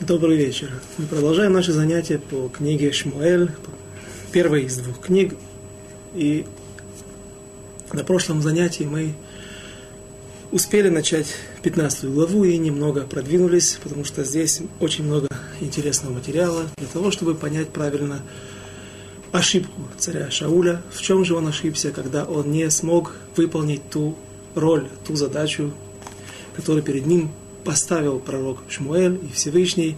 Добрый вечер. Мы продолжаем наши занятия по книге Шмуэль, первой из двух книг. И на прошлом занятии мы успели начать 15 главу и немного продвинулись, потому что здесь очень много интересного материала для того, чтобы понять правильно ошибку царя Шауля, в чем же он ошибся, когда он не смог выполнить ту роль, ту задачу, которую перед ним поставил пророк Шмуэль и Всевышний,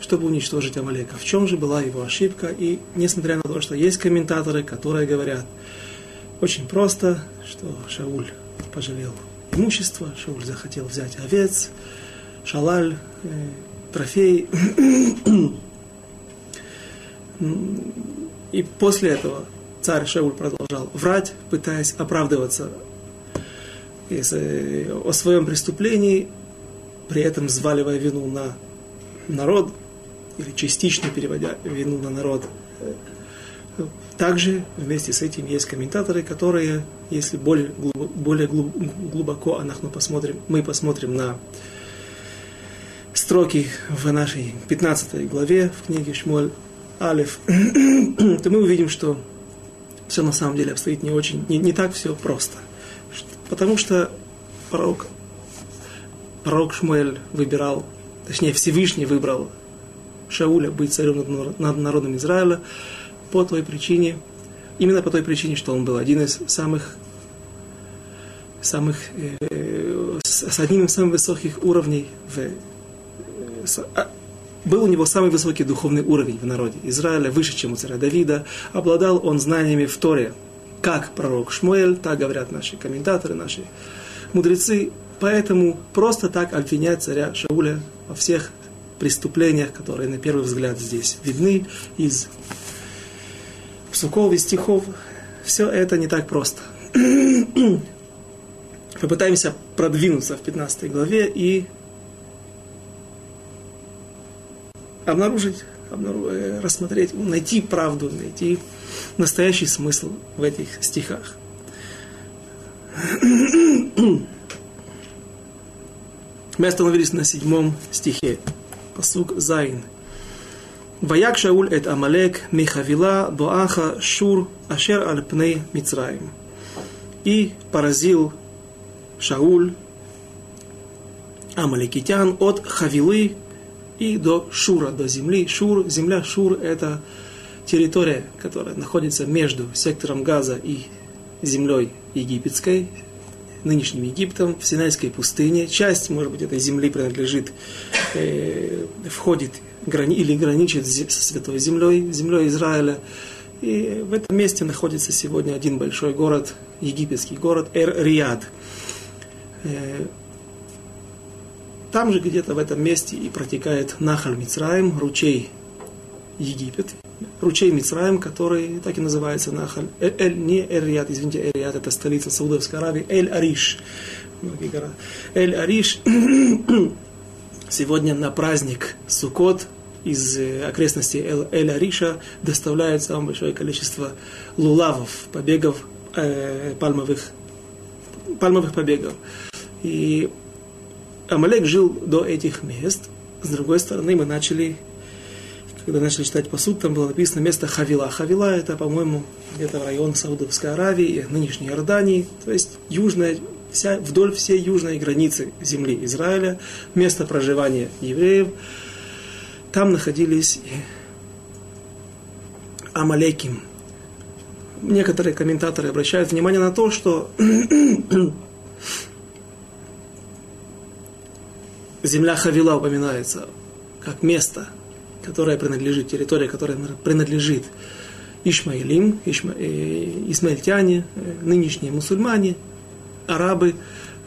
чтобы уничтожить Амалека. В чем же была его ошибка? И несмотря на то, что есть комментаторы, которые говорят очень просто, что Шауль пожалел имущество, Шауль захотел взять овец, шалаль, э, трофей. И после этого царь Шауль продолжал врать, пытаясь оправдываться о своем преступлении, при этом взваливая вину на народ, или частично переводя вину на народ. Также вместе с этим есть комментаторы, которые, если более, более глубоко мы посмотрим, мы посмотрим на строки в нашей 15 главе в книге Шмоль Алиф, то мы увидим, что все на самом деле обстоит не очень, не, не так все просто. Потому что пророк пророк Шмуэль выбирал, точнее Всевышний выбрал Шауля быть царем над народом Израиля по той причине, именно по той причине, что он был один из самых, самых э, с одним из самых высоких уровней в, с, а, был у него самый высокий духовный уровень в народе Израиля, выше, чем у царя Давида. Обладал он знаниями в Торе, как пророк Шмуэль, так говорят наши комментаторы, наши мудрецы. Поэтому просто так обвинять царя Шауля во всех преступлениях, которые на первый взгляд здесь видны из псуков и стихов, все это не так просто. Попытаемся продвинуться в 15 главе и обнаружить, обнаружить, э, рассмотреть, найти правду, найти настоящий смысл в этих стихах. Мы остановились на седьмом стихе. Пасук Зайн. Ваяк Шауль эт Амалек Михавила Боаха Шур Ашер Альпней Мицраим. И поразил Шауль Амаликитян от Хавилы и до Шура, до земли. Шур, земля Шур – это территория, которая находится между сектором Газа и землей египетской, нынешним Египтом, в Синайской пустыне. Часть, может быть, этой земли принадлежит, э, входит грани, или граничит со Святой Землей, землей Израиля. И в этом месте находится сегодня один большой город, египетский город Эр-Риад. Э, там же где-то в этом месте и протекает Нахаль Мицраим, ручей Египет, ручей Мицраем, который так и называется Нахаль. Э, Эль, не Эль-Риад, извините, Эль-Риад это столица Саудовской Аравии, Эль-Ариш. Эль-Ариш сегодня на праздник Сукот из э, окрестностей Эль-Ариша доставляют самое большое количество лулавов, побегов, э, пальмовых, пальмовых побегов. И Амалек жил до этих мест. С другой стороны, мы начали когда начали читать посуд, там было написано место Хавила. Хавила это, по-моему, где-то район Саудовской Аравии, нынешней Иордании, то есть южная, вся, вдоль всей южной границы земли Израиля, место проживания евреев. Там находились Амалеким. Некоторые комментаторы обращают внимание на то, что земля Хавила упоминается как место – которая принадлежит, территория, которая принадлежит Ишмаилим, ишма, э, исмаильтяне, э, нынешние мусульмане, арабы.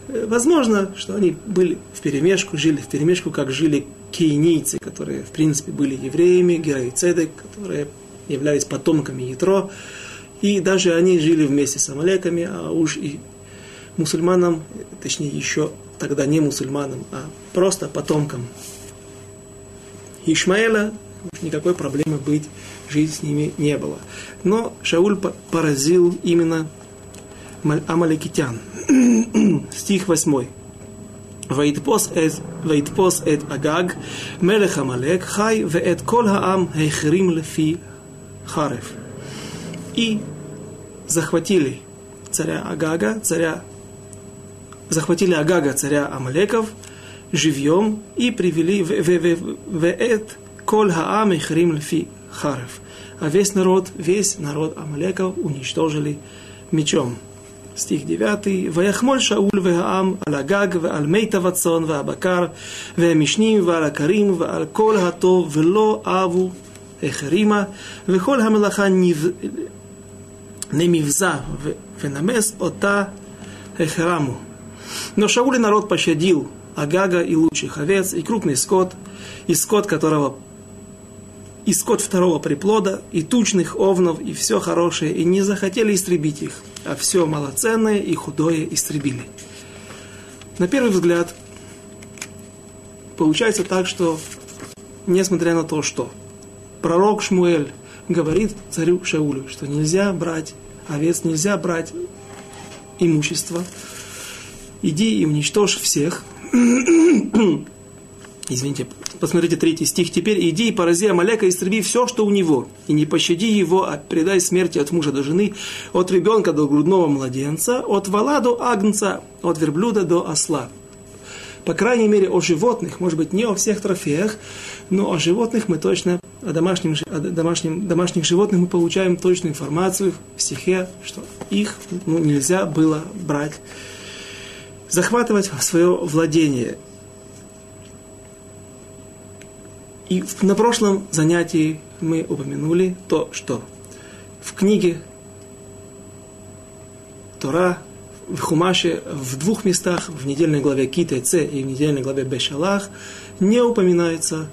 Э, возможно, что они были в перемешку, жили в перемешку, как жили кейнийцы, которые, в принципе, были евреями, героицедек, которые являлись потомками Ятро. И даже они жили вместе с амалеками, а уж и мусульманам, точнее еще тогда не мусульманам, а просто потомкам Ишмаэля никакой проблемы быть, жить с ними не было. Но Шауль поразил именно амаликитян. Стих 8. ויתפוס את, ויתפוס את אגג, מלך עמלק, חי, ואת כל העם החרים לפי חרב. И захватили царя Агага, царя, захватили Агага, царя Амалеков, живьем и привели в, в, в, в эт кол хаам и хрим лфи харев. А весь народ, весь народ Амалеков уничтожили мечом. стих 9, ויחמול שאול והעם על הגג ועל מיטב הצאן והבקר והמשנים ועל הכרים ועל כל הטוב ולא אהבו החרימה וכל המלאכה немивза ונמס אותה החרמו. Но Шауль народ пощадил Агага и лучших овец, и крупный скот, и скот, которого и скот второго приплода, и тучных овнов, и все хорошее, и не захотели истребить их, а все малоценное и худое истребили. На первый взгляд, получается так, что, несмотря на то, что пророк Шмуэль говорит царю Шаулю, что нельзя брать овец, нельзя брать имущество, иди и уничтожь всех, извините, посмотрите третий стих, теперь иди и порази Амалека, истреби все, что у него, и не пощади его, а предай смерти от мужа до жены, от ребенка до грудного младенца, от вала до агнца, от верблюда до осла. По крайней мере, о животных, может быть, не о всех трофеях, но о животных мы точно, о, домашнем, о домашнем, домашних животных мы получаем точную информацию в стихе, что их ну, нельзя было брать, захватывать в свое владение. И на прошлом занятии мы упомянули то, что в книге Тора, в Хумаше, в двух местах, в недельной главе Кита Ц и в недельной главе Бешалах, не упоминается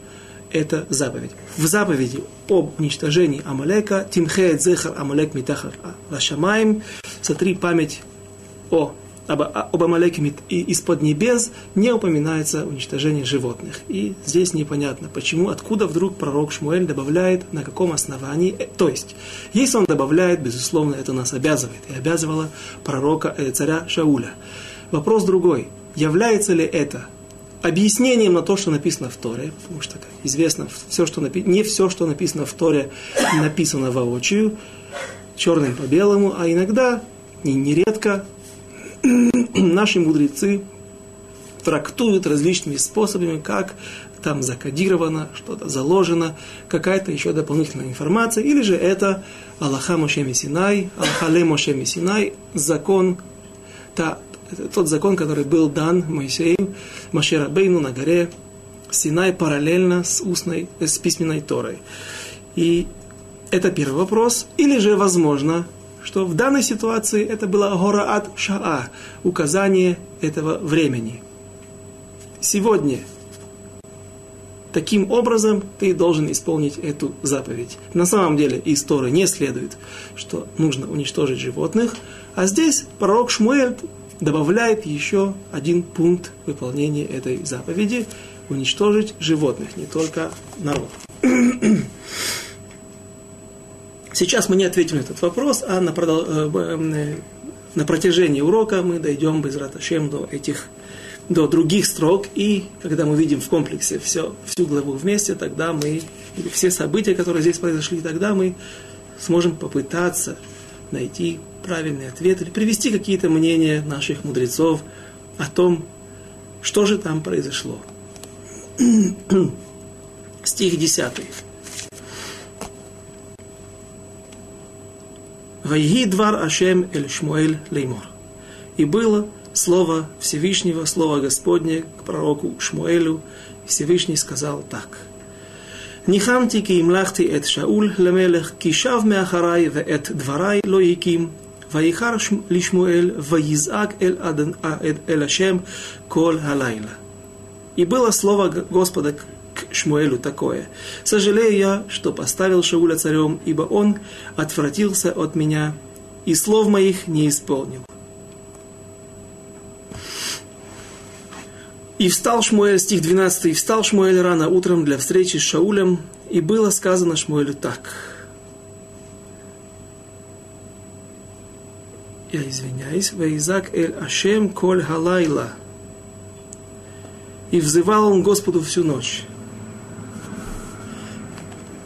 эта заповедь. В заповеди об уничтожении Амалека, Тимхеет Зехар Амалек Митахар Лашамаем, сотри память о об, об Амалеке из-под небес не упоминается уничтожение животных. И здесь непонятно, почему, откуда вдруг пророк Шмуэль добавляет, на каком основании. Э, то есть, если он добавляет, безусловно, это нас обязывает. И обязывало пророка, э, царя Шауля. Вопрос другой. Является ли это объяснением на то, что написано в Торе, потому что, как известно, все, что напи... не все, что написано в Торе, написано воочию, черным по белому, а иногда, и нередко, наши мудрецы трактуют различными способами, как там закодировано, что-то заложено, какая-то еще дополнительная информация, или же это Аллаха Моше Мессинай, Аллахале Моше Мессинай, закон, та, тот закон, который был дан Моисею, Машера Бейну на горе Синай параллельно с устной, с письменной Торой. И это первый вопрос. Или же, возможно, что в данной ситуации это было гора от шаа, указание этого времени. Сегодня таким образом ты должен исполнить эту заповедь. На самом деле из Торы не следует, что нужно уничтожить животных, а здесь пророк Шмуэль добавляет еще один пункт выполнения этой заповеди – уничтожить животных, не только народ. Сейчас мы не ответим на этот вопрос, а на, продол... Э, э, на протяжении урока мы дойдем без раташем до этих до других строк, и когда мы видим в комплексе все, всю главу вместе, тогда мы, все события, которые здесь произошли, тогда мы сможем попытаться найти правильный ответ или привести какие-то мнения наших мудрецов о том, что же там произошло. Стих 10. Вайги двар Ашем эль Шмуэль леймор. И было слово Всевышнего, слово Господне к пророку Шмуэлю. Всевышний сказал так. ניחמתי כי המלכתי את שאול למלך, כי שב מאחריי ואת דבריי לא הקים, ויחר לשמואל ויזעק אל, אל השם כל הלילה. И было слово Господа к Шмуэлю такое. «Сожалею я, что поставил Шауля царем, ибо он отвратился от меня и слов моих не исполнил». И встал Шмуэль, стих 12, и встал Шмуэль рано утром для встречи с Шаулем, и было сказано Шмуэлю так. Я извиняюсь, Ваизак эль Ашем коль халайла – И взывал он Господу всю ночь.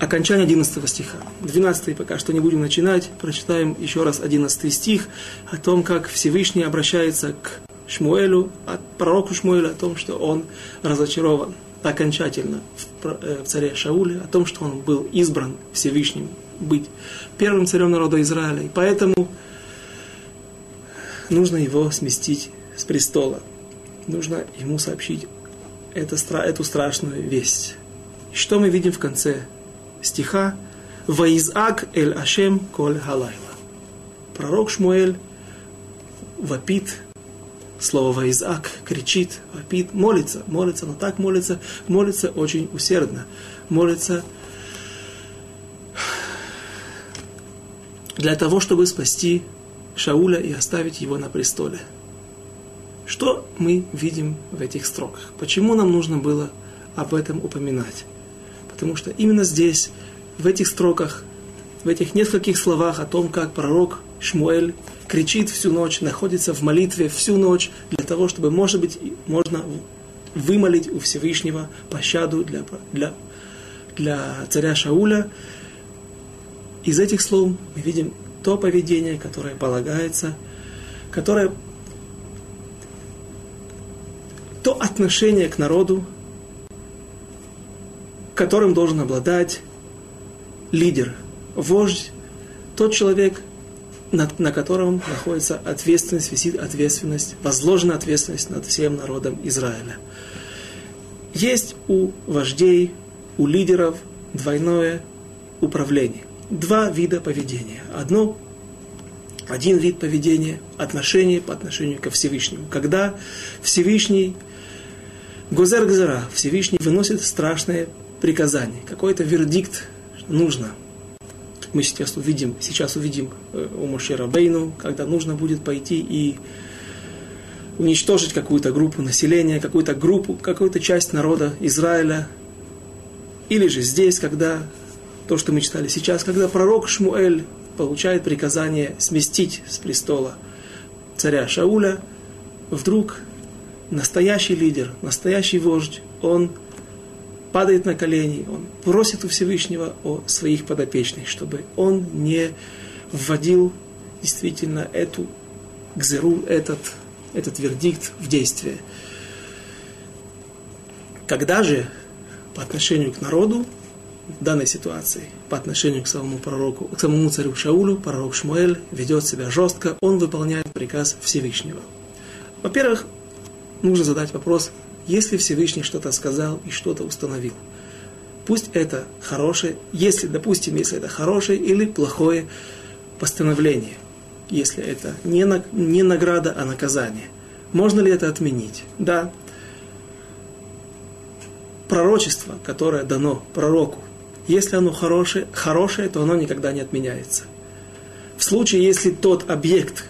Окончание 11 стиха. 12 пока что не будем начинать. Прочитаем еще раз 11 стих о том, как Всевышний обращается к Шмуэлю, от пророку Шмуэлю, о том, что он разочарован окончательно э, в царе Шауле, о том, что он был избран Всевышним быть первым царем народа Израиля. И поэтому нужно его сместить с престола. Нужно ему сообщить это, эту страшную весть. И что мы видим в конце стиха? «Ваизак эль Ашем коль халайла». Пророк Шмуэль вопит слово «ваизак» кричит, вопит, молится, молится, но так молится, молится очень усердно, молится для того, чтобы спасти Шауля и оставить его на престоле. Что мы видим в этих строках? Почему нам нужно было об этом упоминать? Потому что именно здесь, в этих строках, в этих нескольких словах о том, как пророк Шмуэль кричит всю ночь, находится в молитве всю ночь, для того, чтобы, может быть, можно вымолить у Всевышнего пощаду для, для, для царя Шауля. Из этих слов мы видим то поведение, которое полагается, которое то отношение к народу, которым должен обладать лидер, вождь, тот человек, на, на котором находится ответственность, висит ответственность, возложена ответственность над всем народом Израиля. Есть у вождей, у лидеров двойное управление. Два вида поведения. Одно, один вид поведения, отношение по отношению ко Всевышнему. Когда Всевышний, Гозер Гзара, Всевышний выносит страшное приказание, какой-то вердикт нужно – мы сейчас увидим, сейчас увидим э, у Мошера Бейну, когда нужно будет пойти и уничтожить какую-то группу населения, какую-то группу, какую-то часть народа Израиля. Или же здесь, когда, то, что мы читали сейчас, когда пророк Шмуэль получает приказание сместить с престола царя Шауля, вдруг настоящий лидер, настоящий вождь, он падает на колени, он просит у Всевышнего о своих подопечных, чтобы он не вводил действительно эту гзеру, этот, этот вердикт в действие. Когда же по отношению к народу в данной ситуации, по отношению к самому пророку, к самому царю Шаулю, пророк Шмуэль ведет себя жестко, он выполняет приказ Всевышнего. Во-первых, нужно задать вопрос, если Всевышний что-то сказал и что-то установил. Пусть это хорошее, если, допустим, если это хорошее или плохое постановление, если это не, не награда, а наказание. Можно ли это отменить? Да. Пророчество, которое дано пророку, если оно хорошее, хорошее, то оно никогда не отменяется. В случае, если тот объект,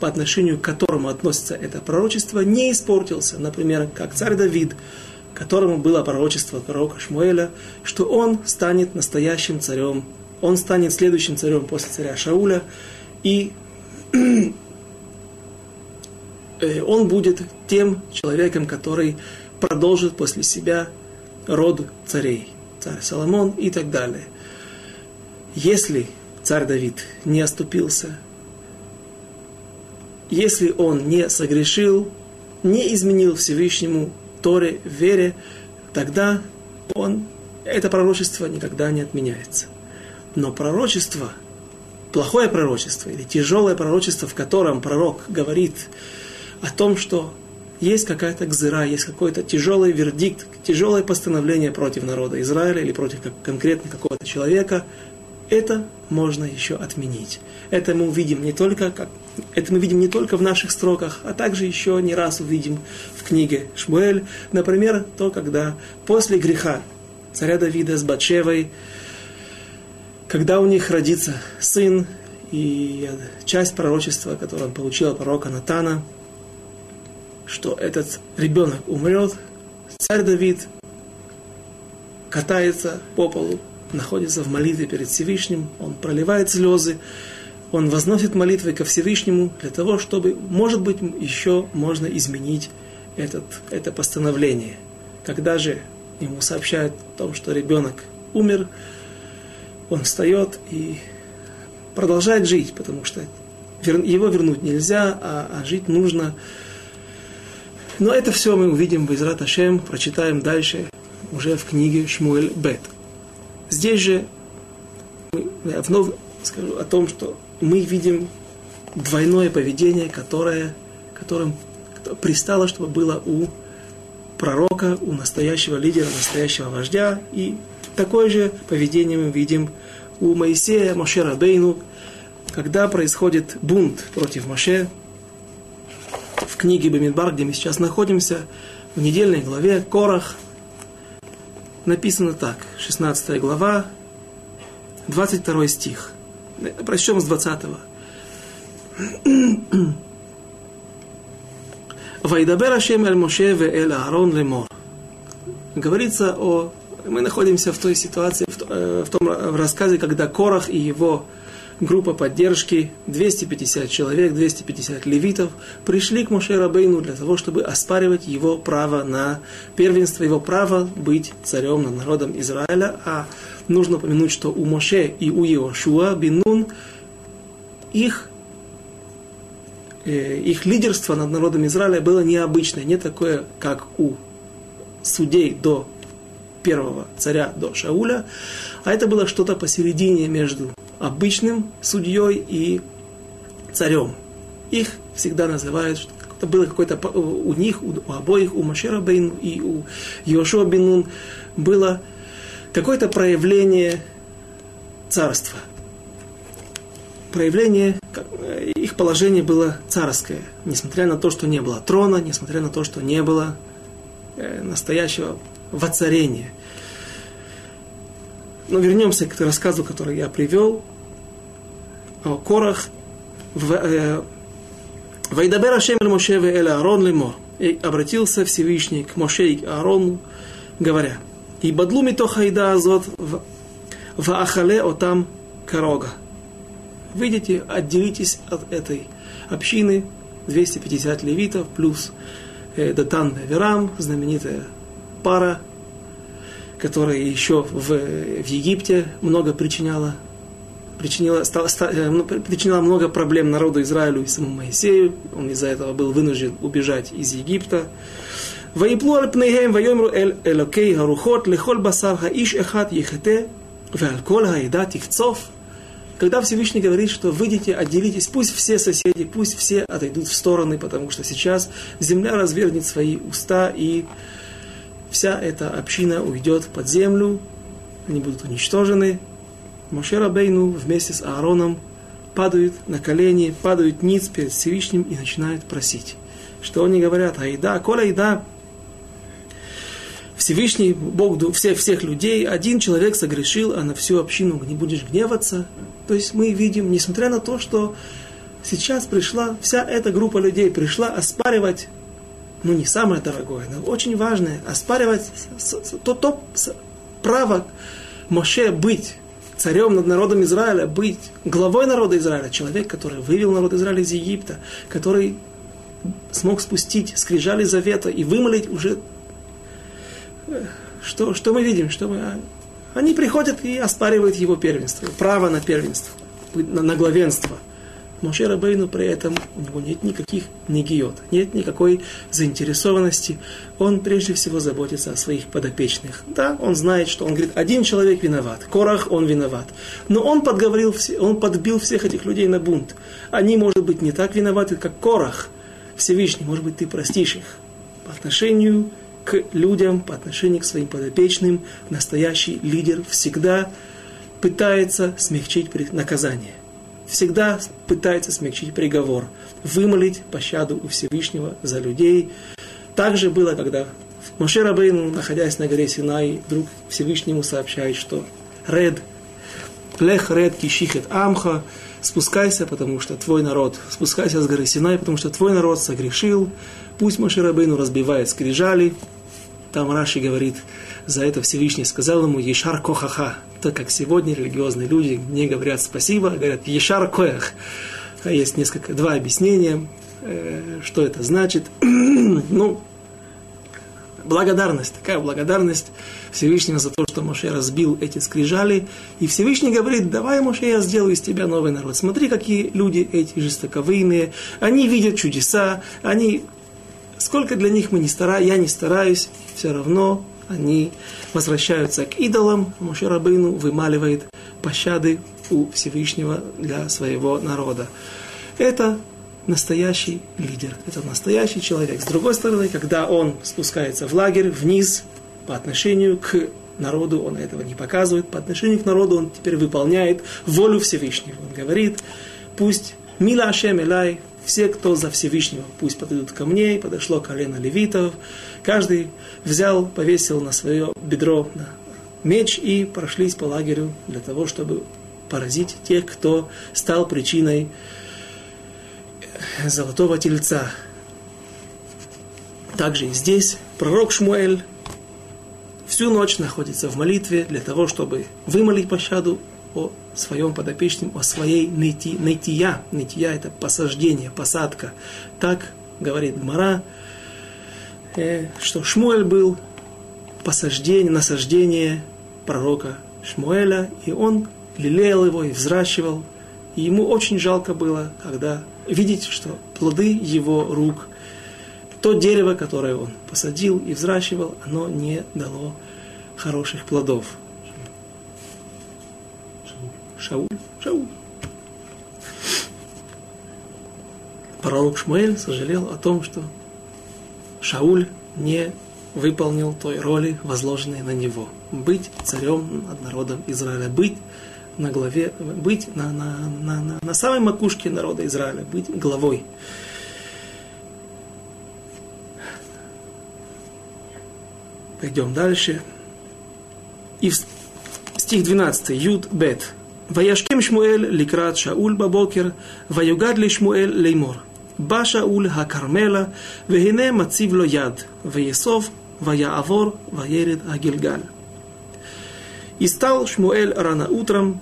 по отношению к которому относится это пророчество, не испортился. Например, как царь Давид, которому было пророчество пророка Шмуэля, что он станет настоящим царем, он станет следующим царем после царя Шауля, и э, он будет тем человеком, который продолжит после себя род царей, царь Соломон и так далее. Если царь Давид не оступился если он не согрешил, не изменил Всевышнему Торе, вере, тогда он, это пророчество никогда не отменяется. Но пророчество, плохое пророчество или тяжелое пророчество, в котором пророк говорит о том, что есть какая-то гзыра, есть какой-то тяжелый вердикт, тяжелое постановление против народа Израиля или против конкретно какого-то человека, это можно еще отменить. Это мы увидим не только, как, это мы видим не только в наших строках, а также еще не раз увидим в книге Шмуэль. Например, то, когда после греха царя Давида с Батшевой, когда у них родится сын, и часть пророчества, которое он получил от пророка Натана, что этот ребенок умрет, царь Давид катается по полу, находится в молитве перед Всевышним, он проливает слезы, он возносит молитвы ко Всевышнему для того, чтобы, может быть, еще можно изменить этот, это постановление. когда же ему сообщают о том, что ребенок умер, он встает и продолжает жить, потому что его вернуть нельзя, а, а жить нужно. Но это все мы увидим в Израт Ашем, прочитаем дальше уже в книге Шмуэль Бет. Здесь же я вновь скажу о том, что мы видим двойное поведение, которое, которым пристало, чтобы было у пророка, у настоящего лидера, настоящего вождя. И такое же поведение мы видим у Моисея, Моше Рабейну, когда происходит бунт против Моше, в книге Бамидбар, где мы сейчас находимся, в недельной главе Корах, написано так, 16 глава, 22 стих. Прочтем с 20. Вайдабер Ашем эль Моше ве эль Аарон лемор. Говорится о... Мы находимся в той ситуации, в, э, в том в рассказе, когда Корах и его группа поддержки, 250 человек, 250 левитов, пришли к Моше Рабейну для того, чтобы оспаривать его право на первенство, его право быть царем над народом Израиля. А нужно упомянуть, что у Моше и у Иошуа Бинун их Э, их лидерство над народом Израиля было необычное, не такое, как у судей до первого царя, до Шауля, а это было что-то посередине между обычным судьей и царем. Их всегда называют, это было какое-то у них, у, у обоих, у Машера Бейну и у Йошуа Бинун было какое-то проявление царства – проявление, э, их положение было царское, несмотря на то, что не было трона, несмотря на то, что не было э, настоящего воцарения. Но вернемся к рассказу, который я привел о Корах. Э, Вайдабер Ашем эль Моше эль Аарон. И обратился Всевышний к Моше и Аарону, говоря, «И митоха ида азот в ахале отам корога». Выйдите, отделитесь от этой общины, 250 левитов, плюс э, Датан Верам, знаменитая пара, которая еще в, в Египте много причиняла, причинила, стала, ста, э, причиняла много проблем народу Израилю и самому Моисею. Он из-за этого был вынужден убежать из Египта. ויפלו על פניהם ויאמרו אל אלוקי הרוחות לכל בשר האיש אחד יחטא ועל כל העדה תקצוף когда Всевышний говорит, что выйдите, отделитесь, пусть все соседи, пусть все отойдут в стороны, потому что сейчас земля развернет свои уста, и вся эта община уйдет под землю, они будут уничтожены. Моше Рабейну вместе с Аароном падают на колени, падают ниц перед Всевышним и начинают просить. Что они говорят? Айда, кола айда, Всевышний Бог всех, всех людей, один человек согрешил, а на всю общину не будешь гневаться. То есть мы видим, несмотря на то, что сейчас пришла, вся эта группа людей пришла оспаривать, ну не самое дорогое, но очень важное, оспаривать то, то право Моше быть царем над народом Израиля, быть главой народа Израиля, человек, который вывел народ Израиля из Египта, который смог спустить скрижали завета и вымолить уже что, что мы видим? Что мы, они приходят и оспаривают его первенство, право на первенство, на, на главенство. Моше Рабейну при этом у него нет никаких негиот, нет никакой заинтересованности. Он прежде всего заботится о своих подопечных. Да, он знает, что он говорит, один человек виноват, Корах он виноват. Но он подговорил, он подбил всех этих людей на бунт. Они, может быть, не так виноваты, как Корах. Всевышний, может быть, ты простишь их по отношению к людям, по отношению к своим подопечным, настоящий лидер всегда пытается смягчить наказание. Всегда пытается смягчить приговор, вымолить пощаду у Всевышнего за людей. Так же было, когда Моше Рабейну, находясь на горе Синай, вдруг Всевышнему сообщает, что Ред, Лех Ред Кишихет Амха, спускайся, потому что твой народ, спускайся с горы Синай, потому что твой народ согрешил, пусть Маширабейну разбивает скрижали. Там Раши говорит, за это Всевышний сказал ему Ешар Кохаха, так как сегодня религиозные люди не говорят спасибо, а говорят Ешар Коях. А есть несколько, два объяснения, э, что это значит. ну, благодарность, такая благодарность Всевышнего за то, что Моше разбил эти скрижали. И Всевышний говорит, давай, Моше, я сделаю из тебя новый народ. Смотри, какие люди эти жестоковыйные. Они видят чудеса, они... Сколько для них мы не стараемся, я не стараюсь, все равно они возвращаются к идолам. Моше Рабыну вымаливает пощады у Всевышнего для своего народа. Это настоящий лидер, это настоящий человек. С другой стороны, когда он спускается в лагерь вниз по отношению к народу, он этого не показывает, по отношению к народу он теперь выполняет волю Всевышнего. Он говорит, пусть Мила Ашем Элай, все, кто за Всевышнего, пусть подойдут ко мне, и подошло колено левитов, каждый взял, повесил на свое бедро на меч и прошлись по лагерю для того, чтобы поразить тех, кто стал причиной золотого тельца. Также и здесь пророк Шмуэль всю ночь находится в молитве для того, чтобы вымолить пощаду о своем подопечном, о своей найти, нытия. Нытия – это посаждение, посадка. Так говорит Гмара, э, что Шмуэль был посаждение, насаждение пророка Шмуэля, и он лелеял его и взращивал. И ему очень жалко было, когда видеть, что плоды его рук, то дерево, которое он посадил и взращивал, оно не дало хороших плодов. Шауль, Шауль. Пророк Шмуэль сожалел о том, что Шауль не выполнил той роли, возложенной на него. Быть царем над народом Израиля, быть на главе, быть на, на, на, на, на самой макушке народа Израиля, быть главой. Пойдем дальше. И в стих 12, Юд Бет. וישכם שמואל לקראת שאול בבוקר, ויוגד לשמואל לאמור. בא שאול הכרמלה, והנה מציב לו יד, ויאסוף, ויעבור, וירד הגלגל. И стал Шмуэль рано утром,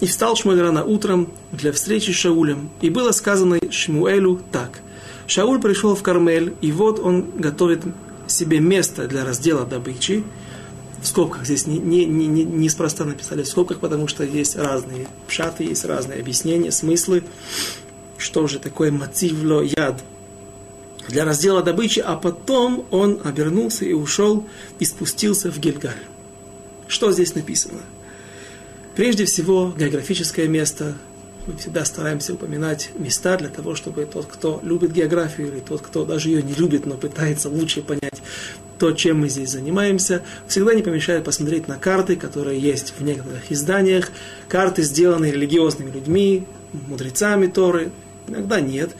и встал Шмуэль рано утром для встречи с Шаулем. И было сказано Шмуэлю так. Шауль пришел в Кармель, и вот он готовит себе место для раздела добычи. В скобках здесь не, не, не, не, неспроста написали в скобках, потому что есть разные пшаты, есть разные объяснения, смыслы. Что же такое мотивло яд? Для раздела добычи, а потом он обернулся и ушел и спустился в Гильгаль. Что здесь написано? Прежде всего, географическое место. Мы всегда стараемся упоминать места для того, чтобы тот, кто любит географию, или тот, кто даже ее не любит, но пытается лучше понять то, чем мы здесь занимаемся, всегда не помешает посмотреть на карты, которые есть в некоторых изданиях. Карты, сделанные религиозными людьми, мудрецами Торы. Иногда нет.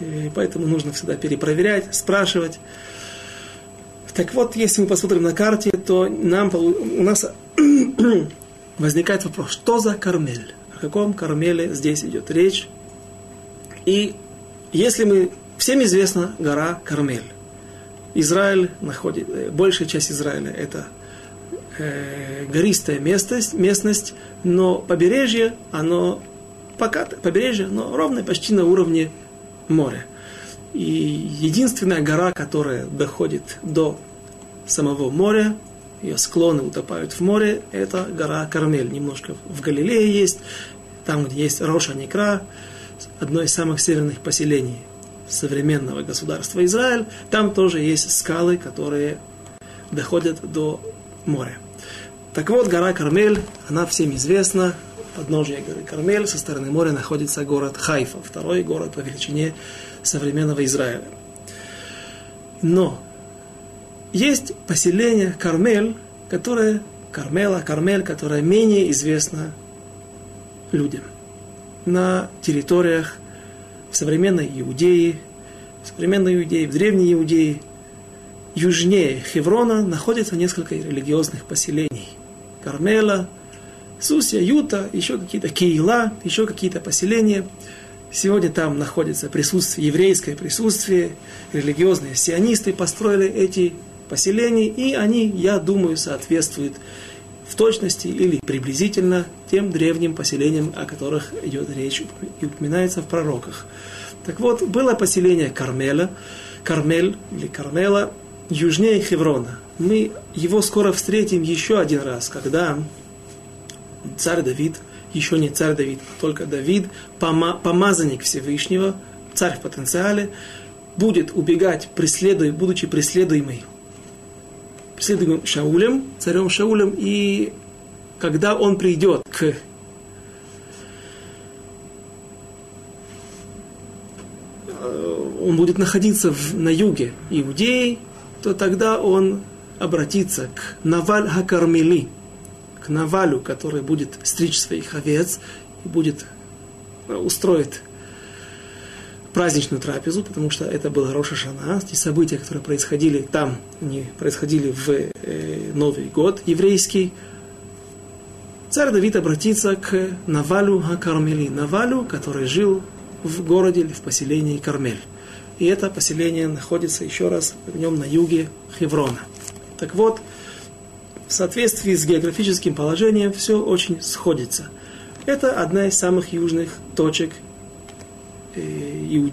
И поэтому нужно всегда перепроверять, спрашивать. Так вот, если мы посмотрим на карте, то нам, у нас возникает вопрос, что за Кармель? О каком Кармеле здесь идет речь? И если мы... Всем известна гора Кармель. Израиль находит... Э, большая часть Израиля это э, гористая местность, местность, но побережье, оно покатое, побережье, но ровное почти на уровне моря. И единственная гора, которая доходит до самого моря, ее склоны утопают в море, это гора Кармель. Немножко в Галилее есть, там, где есть Роша Некра, одно из самых северных поселений современного государства Израиль, там тоже есть скалы, которые доходят до моря. Так вот, гора Кармель, она всем известна, подножие горы Кармель, со стороны моря находится город Хайфа, второй город по величине современного Израиля. Но есть поселение Кармель, которое Кармела, Кармель, которое менее известно людям. На территориях современной Иудеи, современной Иудеи, в древней Иудеи, южнее Хеврона находится несколько религиозных поселений. Кармела, Сусия, Юта, еще какие-то Киила, еще какие-то поселения. Сегодня там находится присутствие, еврейское присутствие, религиозные сионисты построили эти поселений, и они, я думаю, соответствуют в точности или приблизительно тем древним поселениям, о которых идет речь и упоминается в пророках. Так вот, было поселение Кармеля, Кармель или Кармела, южнее Хеврона. Мы его скоро встретим еще один раз, когда царь Давид, еще не царь Давид, только Давид, помазанник Всевышнего, царь в потенциале, будет убегать, преследуя, будучи преследуемый, преследуемым Шаулем, царем Шаулем, и когда он придет к он будет находиться в, на юге Иудеи, то тогда он обратится к Наваль Хакармели, к Навалю, который будет стричь своих овец и будет э, устроить праздничную трапезу, потому что это был Роша Шана. Те события, которые происходили там, они происходили в э, Новый год еврейский. Царь Давид обратится к Навалю Хакармели, Навалю, который жил в городе или в поселении Кармель. И это поселение находится еще раз в нем на юге Хеврона. Так вот, в соответствии с географическим положением все очень сходится. Это одна из самых южных точек, э, и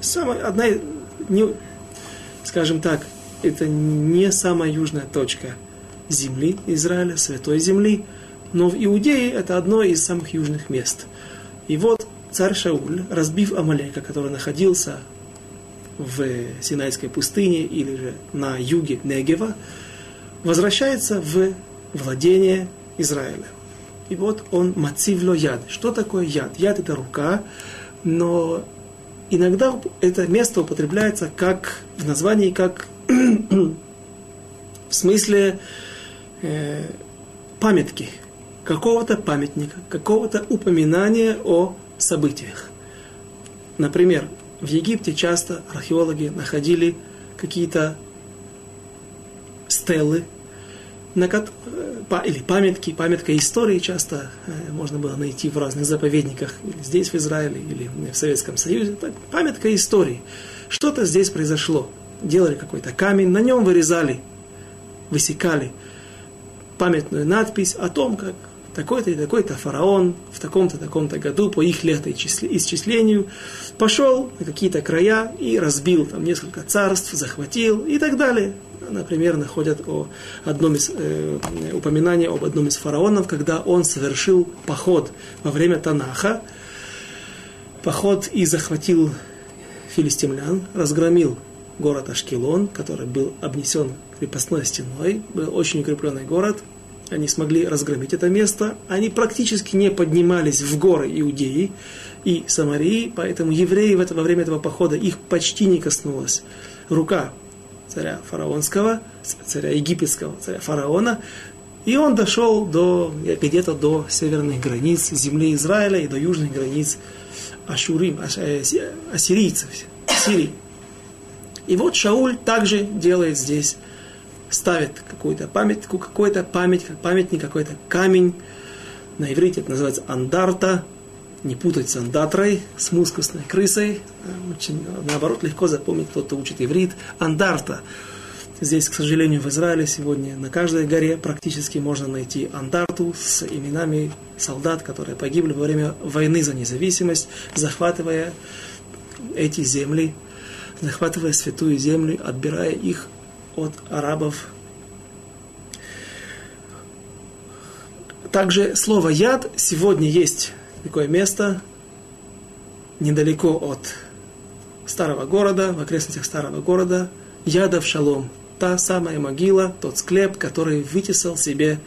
самая, одна, не, скажем так, это не самая южная точка земли Израиля, святой земли, но в Иудее это одно из самых южных мест. И вот царь Шауль, разбив Амалека, который находился в Синайской пустыне или же на юге Негева, возвращается в владение Израиля. И вот он мацивло яд. Что такое яд? Яд это рука, но иногда это место употребляется как в названии, как в смысле э, памятки, какого-то памятника, какого-то упоминания о событиях. Например, в Египте часто археологи находили какие-то стелы, на, или памятки, памятка истории часто э, можно было найти в разных заповедниках, или здесь в Израиле, или в Советском Союзе. Так, памятка истории. Что-то здесь произошло. Делали какой-то камень, на нем вырезали, высекали памятную надпись о том, как такой-то и такой-то фараон в таком-то, таком-то году по их летоисчислению пошел на какие-то края и разбил там несколько царств, захватил и так далее. Например, находят о одном из, э, упоминания об одном из фараонов, когда он совершил поход во время Танаха, поход и захватил филистимлян, разгромил город Ашкелон, который был обнесен крепостной стеной, был очень укрепленный город – они смогли разгромить это место, они практически не поднимались в горы Иудеи и Самарии, поэтому евреи в это, во время этого похода их почти не коснулась рука царя фараонского, царя египетского, царя фараона, и он дошел до, где-то до северных границ земли Израиля и до южных границ Ашурим, э, ассирийцев, Сирии. И вот Шауль также делает здесь ставит какую-то памятку, какой-то память, как памятник, какой-то камень. На иврите это называется андарта. Не путать с андатрой, с мускусной крысой. Очень, наоборот, легко запомнить, кто-то учит иврит. Андарта. Здесь, к сожалению, в Израиле сегодня на каждой горе практически можно найти андарту с именами солдат, которые погибли во время войны за независимость, захватывая эти земли, захватывая святую землю, отбирая их от арабов. Также слово яд сегодня есть такое место недалеко от старого города, в окрестностях старого города, Ядов Шалом. Та самая могила, тот склеп, который вытесал себе,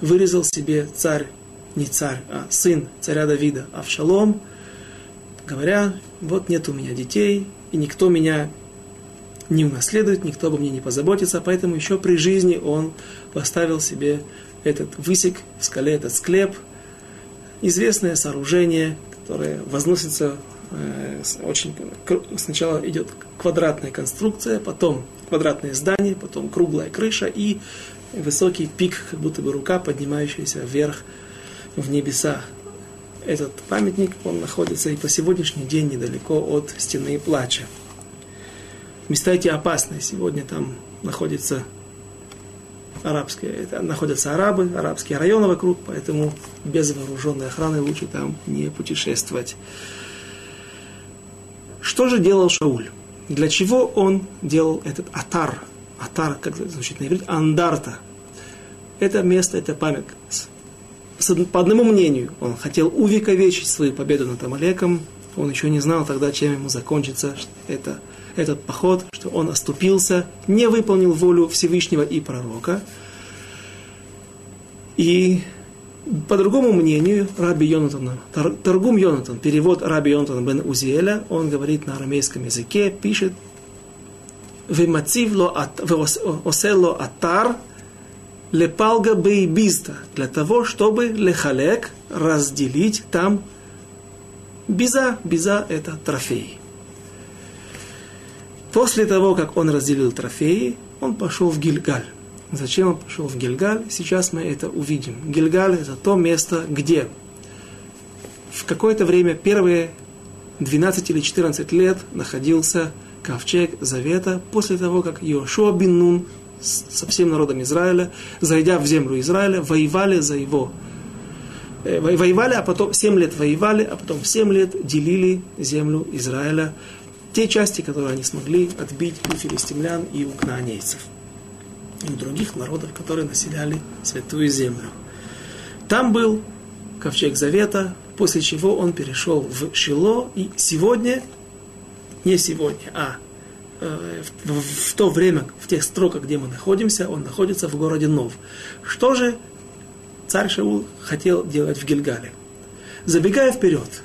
вырезал себе царь, не царь, а сын царя Давида, Авшалом, говоря, вот нет у меня детей, и никто меня не унаследует, никто обо мне не позаботится, поэтому еще при жизни он поставил себе этот высек в скале, этот склеп, известное сооружение, которое возносится э, очень... Сначала идет квадратная конструкция, потом квадратное здание, потом круглая крыша и высокий пик, как будто бы рука, поднимающаяся вверх в небеса. Этот памятник, он находится и по сегодняшний день недалеко от стены плача. Места эти опасные. Сегодня там находится арабские, это, находятся арабы, арабские районы вокруг, поэтому без вооруженной охраны лучше там не путешествовать. Что же делал Шауль? Для чего он делал этот атар? Атар, как звучит на иврите, андарта. Это место, это памятка. По одному мнению, он хотел увековечить свою победу над Амалеком. Он еще не знал тогда, чем ему закончится это, этот поход, что он оступился, не выполнил волю Всевышнего и пророка. И по другому мнению, Раби Йонатана, Торгум Йонатан, перевод Раби Йонатана бен Узиэля, он говорит на арамейском языке, пишет, «Вемацив ло осело атар лепалга бейбизта», для того, чтобы лехалек разделить там биза. Биза – это трофей. После того, как он разделил трофеи, он пошел в Гильгаль. Зачем он пошел в Гильгаль? Сейчас мы это увидим. Гильгаль – это то место, где в какое-то время, первые 12 или 14 лет, находился ковчег Завета, после того, как Иошуа бин Нун со всем народом Израиля, зайдя в землю Израиля, воевали за его э, воевали, а потом 7 лет воевали, а потом 7 лет делили землю Израиля, те части, которые они смогли отбить у филистимлян и у кнаанейцев и у других народов, которые населяли Святую Землю. Там был ковчег Завета, после чего он перешел в Шило, и сегодня, не сегодня, а э, в, в, в то время, в тех строках, где мы находимся, он находится в городе Нов. Что же царь Шаул хотел делать в Гильгале? Забегая вперед,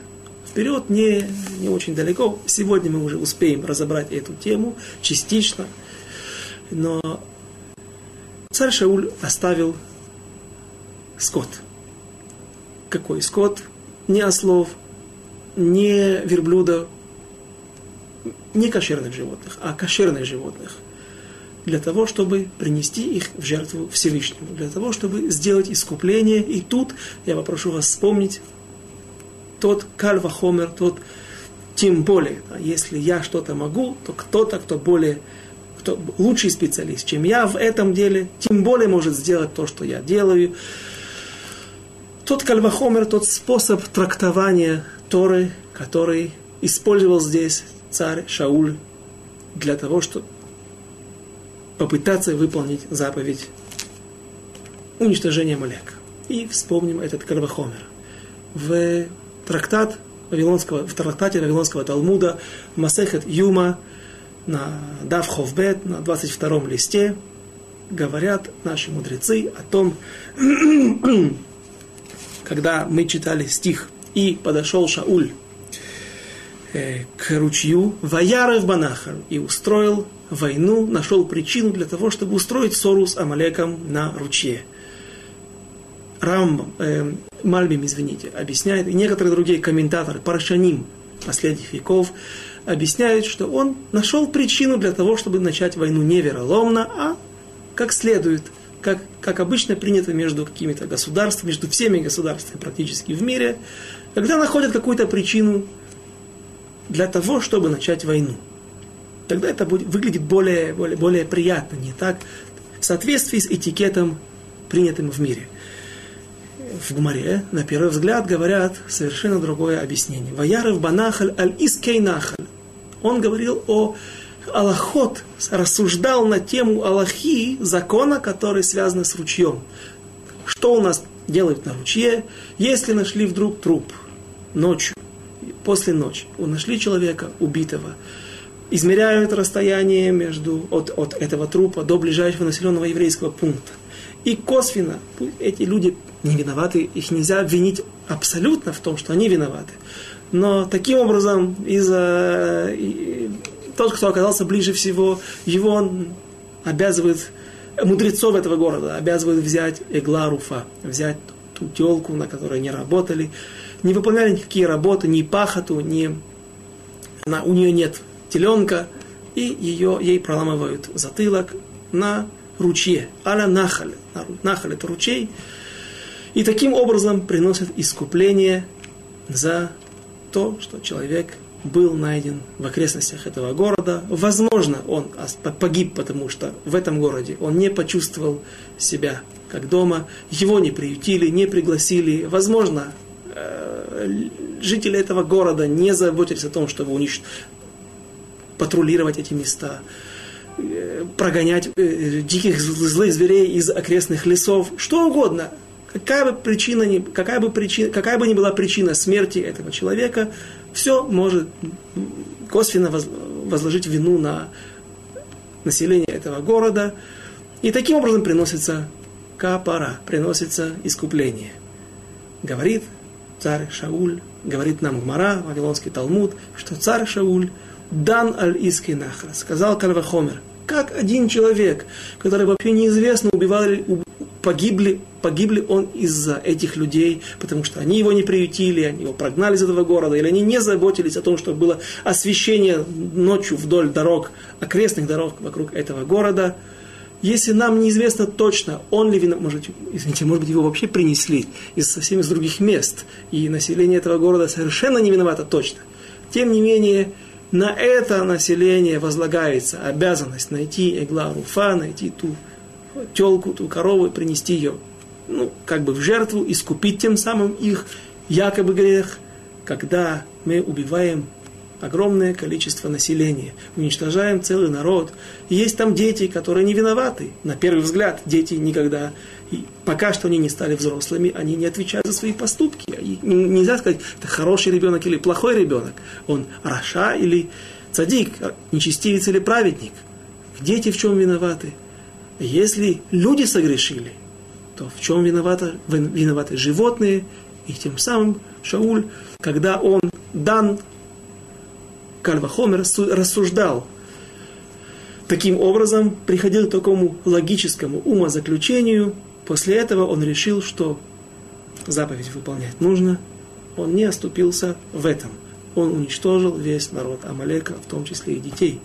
вперед не, не очень далеко, сегодня мы уже успеем разобрать эту тему частично, но Царь Шауль оставил скот. Какой скот? Не ослов, не верблюда, не кошерных животных, а кошерных животных. Для того, чтобы принести их в жертву Всевышнему. Для того, чтобы сделать искупление. И тут я попрошу вас вспомнить тот кальва хомер, тот тем более, если я что-то могу, то кто-то, кто более кто лучший специалист, чем я в этом деле, тем более может сделать то, что я делаю. Тот кальвахомер, тот способ трактования Торы, который использовал здесь царь Шауль для того, чтобы попытаться выполнить заповедь уничтожения Малека. И вспомним этот кальвахомер. В трактат Вавилонского, в трактате Вавилонского Талмуда Масехет Юма на Дав Ховбет, на 22 листе, говорят наши мудрецы о том, когда мы читали стих «И подошел Шауль э, к ручью Ваяры в Банахар и устроил войну, нашел причину для того, чтобы устроить ссору с Амалеком на ручье». Рамбам, э, Мальбим, извините, объясняет, и некоторые другие комментаторы, Парашаним последних веков, объясняют, что он нашел причину для того, чтобы начать войну не вероломно, а как следует, как, как обычно принято между какими-то государствами, между всеми государствами практически в мире, когда находят какую-то причину для того, чтобы начать войну. Тогда это будет, выглядит более, более, более приятно, не так, в соответствии с этикетом, принятым в мире. В Гумаре, на первый взгляд, говорят совершенно другое объяснение. Ваяров банахаль аль искей нахаль он говорил о Аллахот, рассуждал на тему Аллахи, закона, который связан с ручьем. Что у нас делают на ручье, если нашли вдруг труп ночью, после ночи, нашли человека убитого, измеряют расстояние между, от, от этого трупа до ближайшего населенного еврейского пункта. И косвенно эти люди не виноваты, их нельзя обвинить абсолютно в том, что они виноваты. Но таким образом, из-за тот, кто оказался ближе всего, его обязывает мудрецов этого города, обязывает взять Эгла Руфа, взять ту телку, на которой не работали, не выполняли никакие работы, ни пахоту, ни... Она, у нее нет теленка, и ее, ей проламывают затылок на ручье, аля нахаль. Нахаль это ручей. И таким образом приносят искупление за то, что человек был найден в окрестностях этого города. Возможно, он погиб, потому что в этом городе он не почувствовал себя как дома, его не приютили, не пригласили. Возможно, э, жители этого города не заботились о том, чтобы уничтожить, патрулировать эти места. Э, прогонять э, диких злых зверей из окрестных лесов, что угодно. Какая бы, причина ни, какая, бы причина, какая бы ни была причина смерти этого человека, все может косвенно возложить вину на население этого города. И таким образом приносится капара, приносится искупление. Говорит царь Шауль, говорит нам Гмара, Вавилонский Талмуд, что царь Шауль дан аль иски сказал Кальвахомер, как один человек, который вообще неизвестно, убивали, погибли, погибли он из-за этих людей, потому что они его не приютили, они его прогнали из этого города, или они не заботились о том, чтобы было освещение ночью вдоль дорог, окрестных дорог вокруг этого города. Если нам неизвестно точно, он ли виноват, может, извините, может быть, его вообще принесли из совсем из других мест, и население этого города совершенно не виновато точно. Тем не менее, на это население возлагается обязанность найти Эгла Руфа, найти ту телку, ту корову и принести ее, ну, как бы в жертву, искупить тем самым их якобы грех, когда мы убиваем огромное количество населения, уничтожаем целый народ. И есть там дети, которые не виноваты. На первый взгляд, дети никогда, и пока что они не стали взрослыми, они не отвечают за свои поступки. И нельзя сказать, это хороший ребенок или плохой ребенок. Он раша или цадик, нечестивец или праведник. Дети в чем виноваты? Если люди согрешили, то в чем виноваты, виноваты животные? И тем самым Шауль, когда он дан Кальвахомер рассуждал таким образом, приходил к такому логическому умозаключению. После этого он решил, что заповедь выполнять нужно. Он не оступился в этом. Он уничтожил весь народ Амалека, в том числе и детей,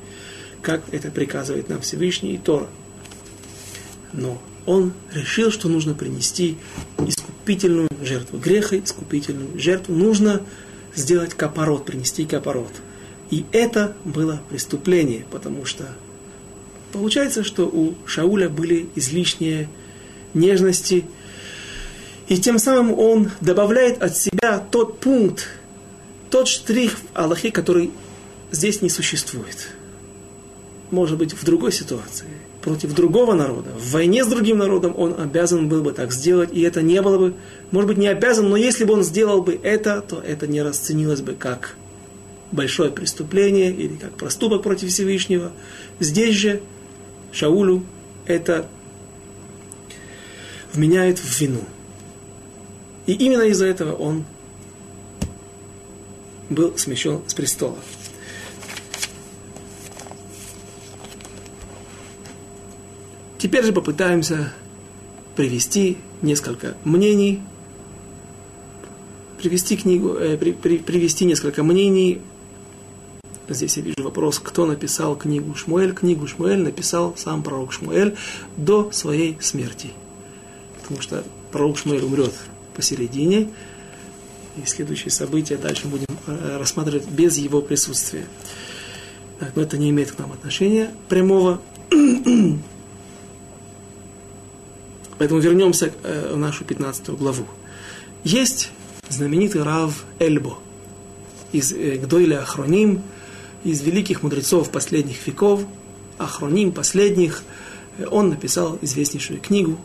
как это приказывает нам Всевышний и Тора. Но он решил, что нужно принести искупительную жертву. Греха, искупительную жертву нужно сделать капорот, принести капорот. И это было преступление, потому что получается, что у Шауля были излишние нежности, и тем самым он добавляет от себя тот пункт, тот штрих в Аллахе, который здесь не существует. Может быть, в другой ситуации, против другого народа, в войне с другим народом он обязан был бы так сделать, и это не было бы, может быть, не обязан, но если бы он сделал бы это, то это не расценилось бы как большое преступление или как проступок против Всевышнего. Здесь же Шаулю это вменяет в вину. И именно из-за этого он был смещен с престола. Теперь же попытаемся привести несколько мнений, привести книгу, э, при, при, привести несколько мнений Здесь я вижу вопрос, кто написал книгу Шмуэль. Книгу Шмуэль написал сам пророк Шмуэль до своей смерти. Потому что пророк Шмуэль умрет посередине, и следующие события дальше будем э, рассматривать без его присутствия. Так, но это не имеет к нам отношения прямого. Поэтому вернемся э, в нашу 15 главу. Есть знаменитый Рав Эльбо из э, Гдойля Ахроним, из великих мудрецов последних веков, Ахроним последних, он написал известнейшую книгу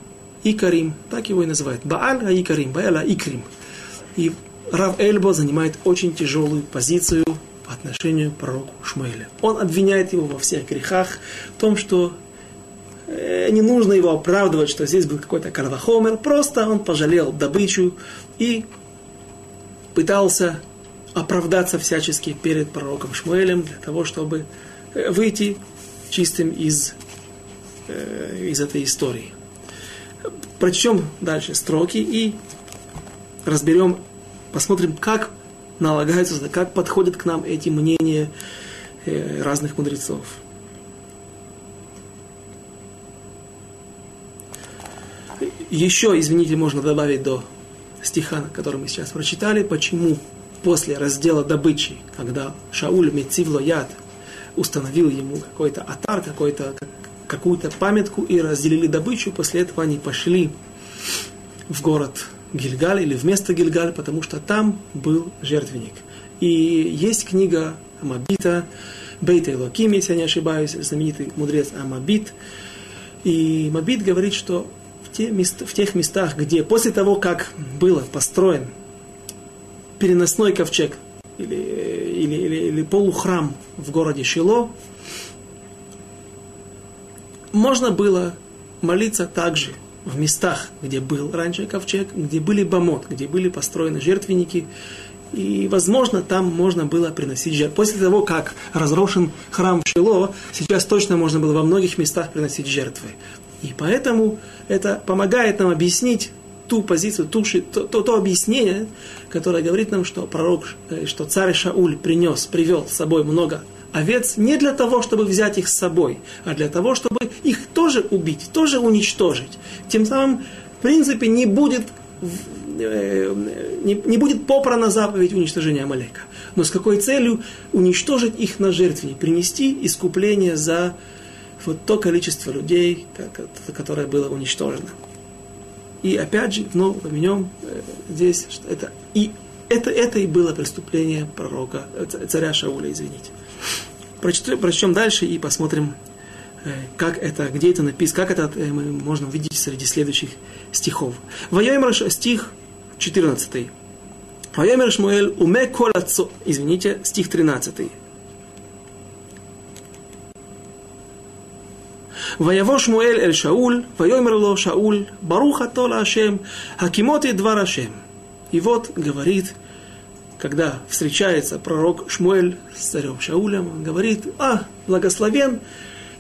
Икарим, так его и называют, Бааль Икарим, Бааля Икрим. И Рав Эльбо занимает очень тяжелую позицию по отношению к пророку Шмуэля. Он обвиняет его во всех грехах, в том, что э, не нужно его оправдывать, что здесь был какой-то карвахомер, просто он пожалел добычу и пытался оправдаться всячески перед пророком Шмуэлем для того, чтобы э, выйти чистым из, э, из этой истории. Прочтем дальше строки и разберем, посмотрим, как налагаются, как подходят к нам эти мнения э, разных мудрецов. Еще, извините, можно добавить до стиха, который мы сейчас прочитали, почему после раздела добычи, когда Шауль Мецивло Яд установил ему какой-то атар, какой-то, какую-то памятку и разделили добычу, после этого они пошли в город Гильгаль или в место Гильгаль, потому что там был жертвенник. И есть книга Мабита, Бейта Локим, если я не ошибаюсь, знаменитый мудрец Амабит. И Мабит говорит, что в, те мест, в тех местах, где после того, как было построен переносной ковчег или, или, или, или полухрам в городе Шило, можно было молиться также в местах, где был раньше ковчег, где были бомот, где были построены жертвенники, и, возможно, там можно было приносить жертвы. После того, как разрушен храм в Шило, сейчас точно можно было во многих местах приносить жертвы. И поэтому это помогает нам объяснить ту позицию, ту, то, то, то объяснение, которое говорит нам, что пророк, э, что царь Шауль принес, привел с собой много овец не для того, чтобы взять их с собой, а для того, чтобы их тоже убить, тоже уничтожить. Тем самым, в принципе, не будет, э, не, не будет попрана заповедь уничтожения Амалека. Но с какой целью? Уничтожить их на жертве, принести искупление за вот то количество людей, которое было уничтожено. И опять же, вновь упомянем э, здесь, что это и это, это и было преступление пророка, э, царя Шауля, извините. Прочтем, прочтем дальше и посмотрим, э, как это, где это написано, как это мы можно увидеть среди следующих стихов. Воемер стих 14. Воемер Шмуэль уме кол Извините, стих 13. ויבוא שמואל אל שאול, ויאמר לו שאול, ברוך אתה להשם, הקימותי דבר השם. И вот говорит, когда встречается пророк Шмуэль с царем Шаулем, он говорит, а, благословен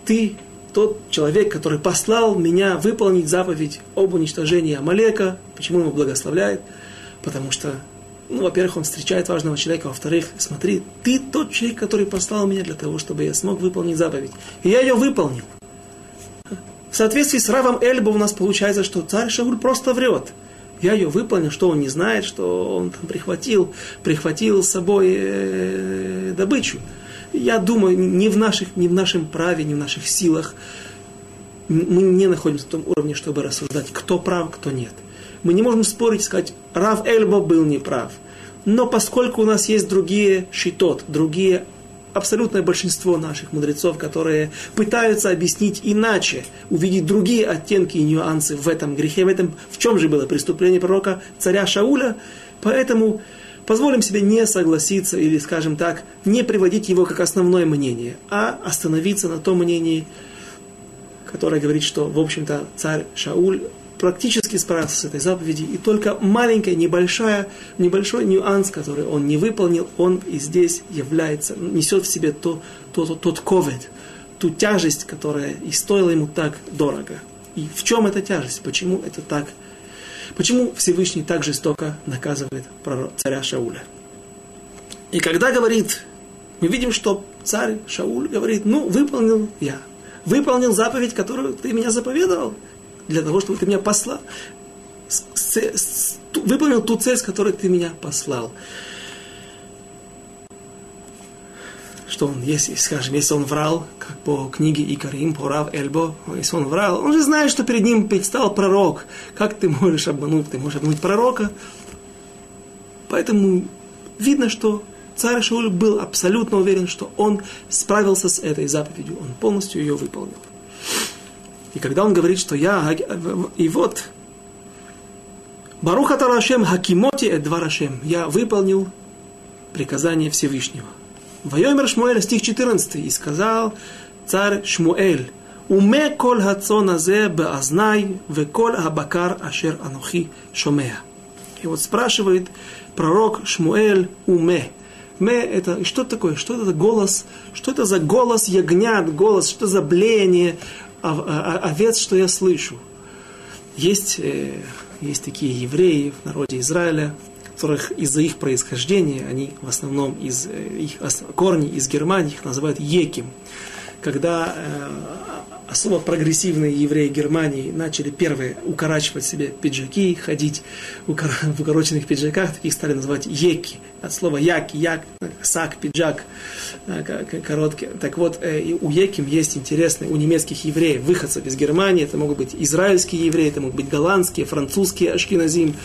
ты тот человек, который послал меня выполнить заповедь об уничтожении Амалека. Почему его благословляет? Потому что, ну, во-первых, он встречает важного человека, во-вторых, смотри, ты тот человек, который послал меня для того, чтобы я смог выполнить заповедь. И я ее выполнил. В соответствии с Равом Эльбо у нас получается, что царь Шауль просто врет. Я ее выполнил, что он не знает, что он там прихватил, прихватил с собой э, добычу. Я думаю, не в, наших, не в нашем праве, не в наших силах. Мы не находимся в том уровне, чтобы рассуждать, кто прав, кто нет. Мы не можем спорить сказать, Рав Эльбо был неправ. Но поскольку у нас есть другие щитот, другие абсолютное большинство наших мудрецов, которые пытаются объяснить иначе, увидеть другие оттенки и нюансы в этом грехе, в этом, в чем же было преступление пророка царя Шауля, поэтому позволим себе не согласиться или, скажем так, не приводить его как основное мнение, а остановиться на том мнении, которое говорит, что, в общем-то, царь Шауль практически справился с этой заповедью, и только маленькая, небольшая, небольшой нюанс, который он не выполнил, он и здесь является, несет в себе то, то, то, тот ковид, ту тяжесть, которая и стоила ему так дорого. И в чем эта тяжесть? Почему это так? Почему Всевышний так жестоко наказывает царя Шауля? И когда говорит, мы видим, что царь Шауль говорит, ну, выполнил я, выполнил заповедь, которую ты меня заповедовал – для того, чтобы ты меня послал, выполнил ту цель, с которой ты меня послал. Что он, если, скажем, если он врал, как по книге Икарим, по Рав Эльбо, если он врал, он же знает, что перед ним предстал пророк. Как ты можешь обмануть? Ты можешь обмануть пророка. Поэтому видно, что царь Шауль был абсолютно уверен, что он справился с этой заповедью. Он полностью ее выполнил. И когда он говорит, что я, и вот, Баруха Тарашем Хакимоти Эдварашем, я выполнил приказание Всевышнего. Вайомер Шмуэль, стих 14, и сказал царь Шмуэль, Уме кол хацон азе беазнай, ве кол абакар ашер анухи шомея. И вот спрашивает пророк Шмуэль Уме. Ме это что такое? Что это за голос? Что это за голос ягнят, голос? Что за блеяние? Овец, что я слышу. Есть, э, есть такие евреи в народе Израиля, которых из-за их происхождения, они в основном из э, их корни из Германии, их называют Еким. Когда э, особо прогрессивные евреи Германии начали первые укорачивать себе пиджаки, ходить в укороченных пиджаках, таких стали называть еки, от слова яки, як, сак, пиджак, э, короткий. Так вот, э, у еким есть интересные, у немецких евреев, выходцев из Германии, это могут быть израильские евреи, это могут быть голландские, французские ашкиназим,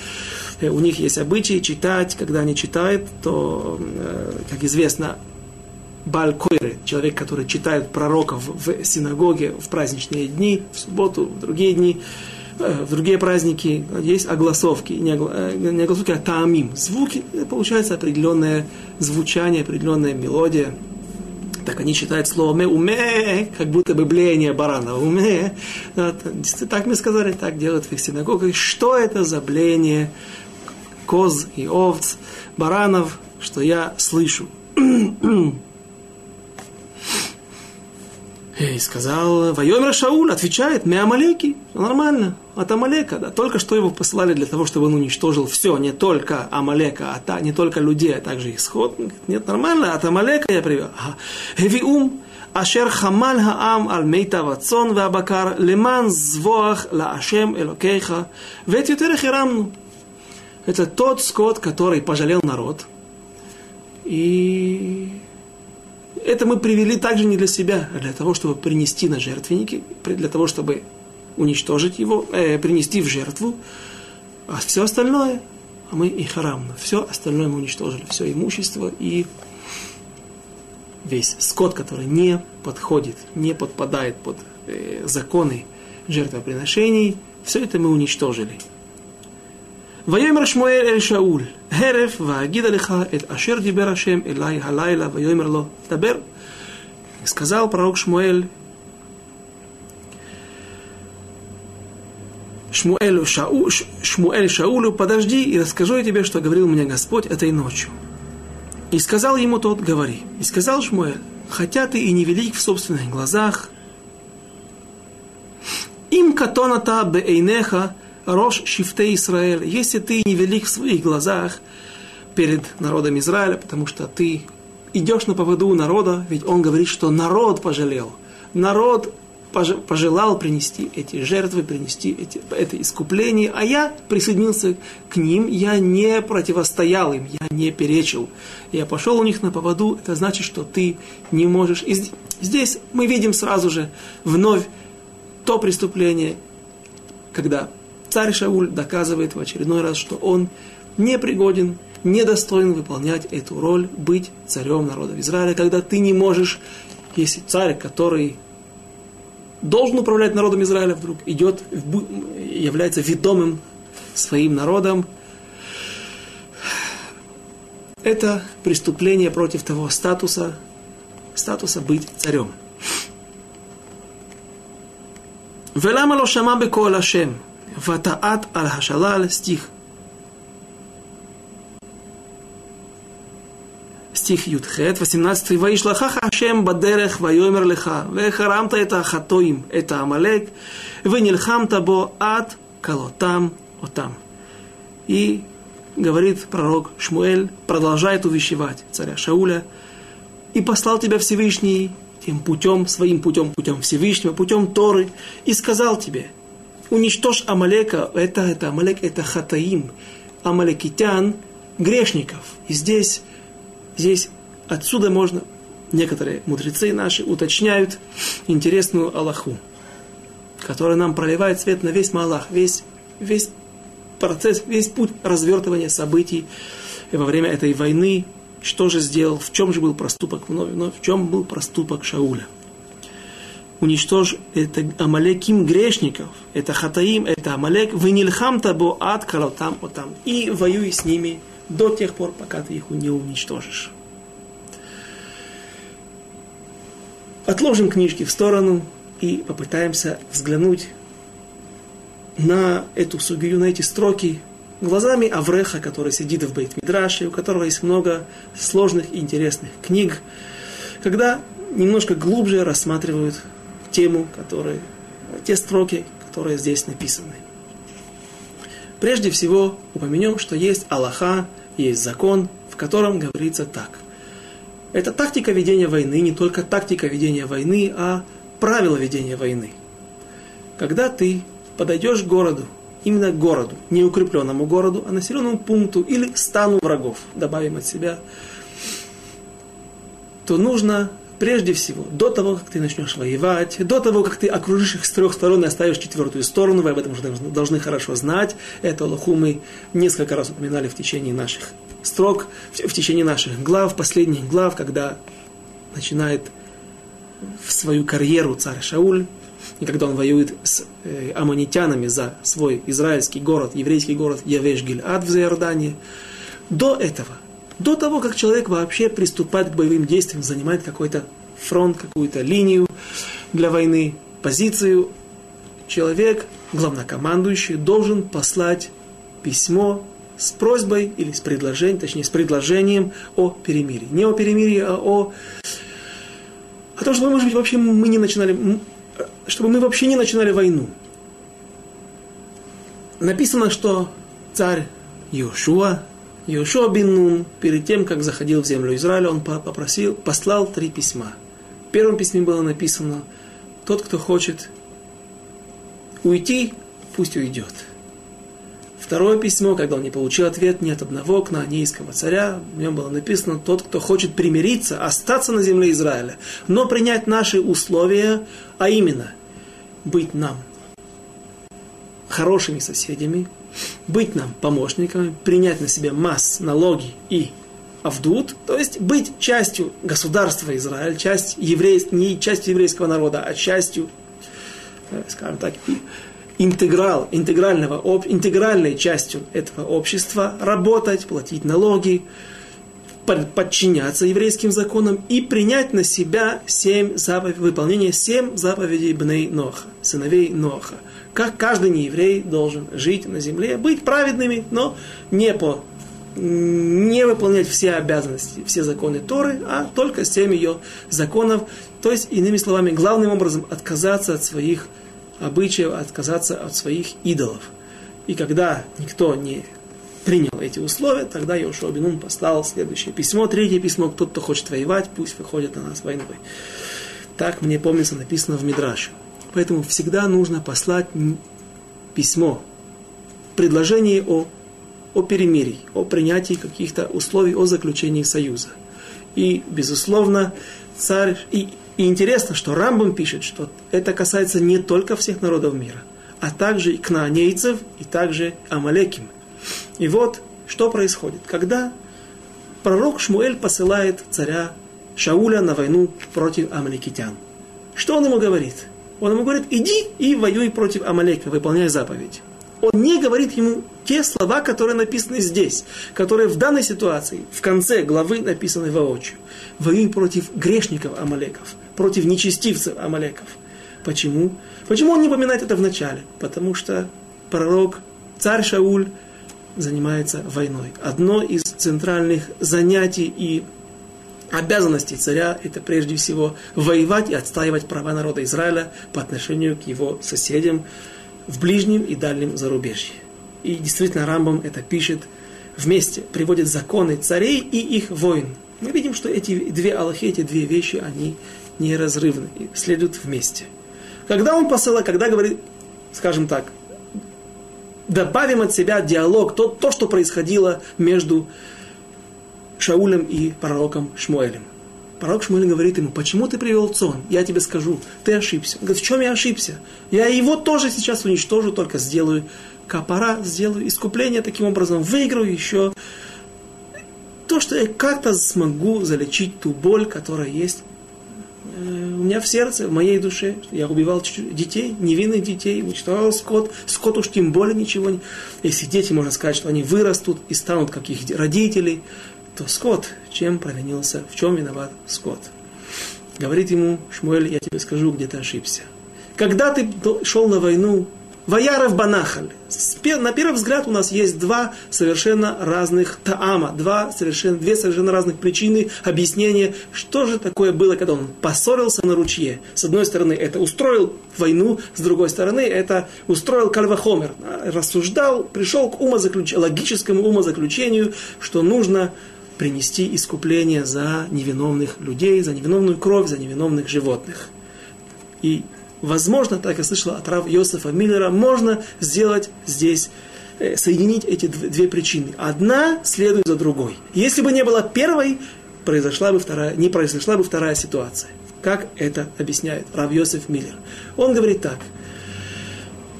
э, у них есть обычаи читать, когда они читают, то, как известно, Балькойры, человек, который читает пророков в синагоге в праздничные дни, в субботу, в другие дни, в другие праздники, есть огласовки, не, огласовки, а таамим. Звуки, получается определенное звучание, определенная мелодия. Так они читают слово «ме», «уме», как будто бы блеяние барана. «Уме». Так мне сказали, так делают в их синагогах. Что это за блеяние коз и овц, баранов, что я слышу? Э, и сказал, Вайомер Шауль отвечает, мы Амалеки. Нормально, от Амалека, да. Только что его послали для того, чтобы он уничтожил все, не только Амалека, а та, не только людей, а также исход. Нет, нормально, от Амалека я привел. Эви ашер хамаль хаам аль мейта вацон вабакар леман звоах ла ашем элокейха ветютерех ирамну. Это тот скот, который пожалел народ и это мы привели также не для себя, а для того, чтобы принести на жертвенники, для того, чтобы уничтожить его, э, принести в жертву. А все остальное, а мы и харам, все остальное мы уничтожили, все имущество и весь скот, который не подходит, не подпадает под э, законы жертвоприношений, все это мы уничтожили. ויאמר שמואל אל שאול, הרף ואגיד עליך את אשר דיבר השם אלי הלילה, ויאמר לו, דבר. сказал пророк Шмуэль Шмуэлю Шау, Шмуэль Шаулю, подожди и расскажу я тебе, что говорил мне Господь этой ночью. И сказал ему тот, говори. И сказал Шмуэль, хотя ты и невелик в собственных глазах, им катоната бейнеха Рош Шифте Израиль, если ты невелик в своих глазах перед народом Израиля, потому что ты идешь на поводу народа, ведь он говорит, что народ пожалел. Народ пожелал принести эти жертвы, принести эти, это искупление, а я присоединился к ним, я не противостоял им, я не перечил. Я пошел у них на поводу, это значит, что ты не можешь. И здесь мы видим сразу же вновь то преступление, когда царь Шауль доказывает в очередной раз, что он не пригоден, не достоин выполнять эту роль, быть царем народа Израиля, когда ты не можешь, если царь, который должен управлять народом Израиля, вдруг идет, является ведомым своим народом, это преступление против того статуса, статуса быть царем. Велама лошама бекол Ашем – Ватаат аль-Хашалаль, стих. Стих Юдхет, 18. Ваишлахаха Хашем бадерех вайомер леха, вехарамта это хатоим, это Амалек, венильхамта бо ад колотам отам. И говорит пророк Шмуэль, продолжает увещевать царя Шауля, и послал тебя Всевышний тем путем, своим путем, путем Всевышнего, путем Торы, и сказал тебе – уничтожь Амалека, это, это Амалек, это Хатаим, Амалекитян, грешников. И здесь, здесь отсюда можно, некоторые мудрецы наши уточняют интересную Аллаху, которая нам проливает свет на весь Малах, весь, весь процесс, весь путь развертывания событий во время этой войны, что же сделал, в чем же был проступок вновь, вновь? В чем был проступок Шауля уничтожь это Амалеким грешников, это Хатаим, это Амалек, вы нильхам табо ад калотам отам, и воюй с ними до тех пор, пока ты их не уничтожишь. Отложим книжки в сторону и попытаемся взглянуть на эту сугию, на эти строки глазами Авреха, который сидит в Бейт-Мидраше, у которого есть много сложных и интересных книг, когда немножко глубже рассматривают тему, которые, те строки, которые здесь написаны. Прежде всего упомянем, что есть Аллаха, есть закон, в котором говорится так. Это тактика ведения войны, не только тактика ведения войны, а правила ведения войны. Когда ты подойдешь к городу, именно к городу, не укрепленному городу, а населенному пункту или стану врагов, добавим от себя, то нужно прежде всего, до того, как ты начнешь воевать, до того, как ты окружишь их с трех сторон и оставишь четвертую сторону, вы об этом уже должны хорошо знать. Это Аллаху мы несколько раз упоминали в течение наших строк, в течение наших глав, последних глав, когда начинает в свою карьеру царь Шауль, и когда он воюет с э, аммонитянами за свой израильский город, еврейский город Явеш-Гильад в Иордании, до этого, до того, как человек вообще приступает к боевым действиям, занимает какой-то фронт, какую-то линию для войны, позицию, человек, главнокомандующий, должен послать письмо с просьбой или с предложением, точнее с предложением о перемирии. Не о перемирии, а о, о том, чтобы, может быть, вообще мы не начинали, чтобы мы вообще не начинали войну. Написано, что царь Йошуа, Йошуа бин Нун, перед тем, как заходил в землю Израиля, он попросил, послал три письма. В первом письме было написано, тот, кто хочет уйти, пусть уйдет. Второе письмо, когда он не получил ответ ни от одного кнаанейского царя, в нем было написано, тот, кто хочет примириться, остаться на земле Израиля, но принять наши условия, а именно, быть нам хорошими соседями, быть нам помощниками, принять на себя масс, налоги и авдут, то есть быть частью государства Израиль, часть еврейств, не частью еврейского народа, а частью, э, скажем так, интеграл, интегрального, об, интегральной частью этого общества, работать, платить налоги, подчиняться еврейским законам и принять на себя семь заповедей, выполнение семь заповедей Бней Ноха, сыновей Ноха. Как каждый нееврей должен жить на земле, быть праведными, но не по не выполнять все обязанности, все законы Торы, а только семь ее законов. То есть, иными словами, главным образом отказаться от своих обычаев, отказаться от своих идолов. И когда никто не принял эти условия, тогда Йошуа Бенун послал следующее письмо, третье письмо, кто кто хочет воевать, пусть выходит на нас войной. Так мне помнится написано в Мидраше. Поэтому всегда нужно послать письмо, предложение о, о перемирии, о принятии каких-то условий, о заключении союза. И, безусловно, царь, и и интересно, что Рамбам пишет, что это касается не только всех народов мира, а также и кнаанейцев, и также амалеким. И вот, что происходит. Когда пророк Шмуэль посылает царя Шауля на войну против амаликитян. Что он ему говорит? Он ему говорит, иди и воюй против Амалека, выполняй заповедь. Он не говорит ему те слова, которые написаны здесь, которые в данной ситуации, в конце главы написаны воочию. Воюй против грешников Амалеков против нечестивцев Амалеков. Почему? Почему он не упоминает это в начале? Потому что пророк, царь Шауль, занимается войной. Одно из центральных занятий и обязанностей царя – это прежде всего воевать и отстаивать права народа Израиля по отношению к его соседям в ближнем и дальнем зарубежье. И действительно Рамбам это пишет вместе, приводит законы царей и их войн. Мы видим, что эти две аллахи, эти две вещи, они неразрывны, следуют вместе. Когда он посылает, когда говорит, скажем так, добавим от себя диалог, то, то что происходило между Шаулем и пророком Шмуэлем. Пророк Шмуэль говорит ему, почему ты привел цон? Я тебе скажу, ты ошибся. Он говорит, в чем я ошибся? Я его тоже сейчас уничтожу, только сделаю капара, сделаю искупление, таким образом выиграю еще то, что я как-то смогу залечить ту боль, которая есть Э, у меня в сердце, в моей душе, я убивал детей, невинных детей, уничтожал скот, скот уж тем более ничего не... Если дети, можно сказать, что они вырастут и станут как их родителей, то скот, чем провинился, в чем виноват скот? Говорит ему Шмуэль, я тебе скажу, где ты ошибся. Когда ты шел на войну, Ваяров Банахаль. На первый взгляд у нас есть два совершенно разных таама, два совершенно, две совершенно разных причины объяснения, что же такое было, когда он поссорился на ручье. С одной стороны, это устроил войну, с другой стороны, это устроил Кальвахомер. Рассуждал, пришел к умозаключ... логическому умозаключению, что нужно принести искупление за невиновных людей, за невиновную кровь, за невиновных животных. И возможно, так я слышал от Рав Йосефа Миллера, можно сделать здесь, э, соединить эти две причины. Одна следует за другой. Если бы не было первой, произошла бы вторая, не произошла бы вторая ситуация. Как это объясняет Рав Йосеф Миллер? Он говорит так.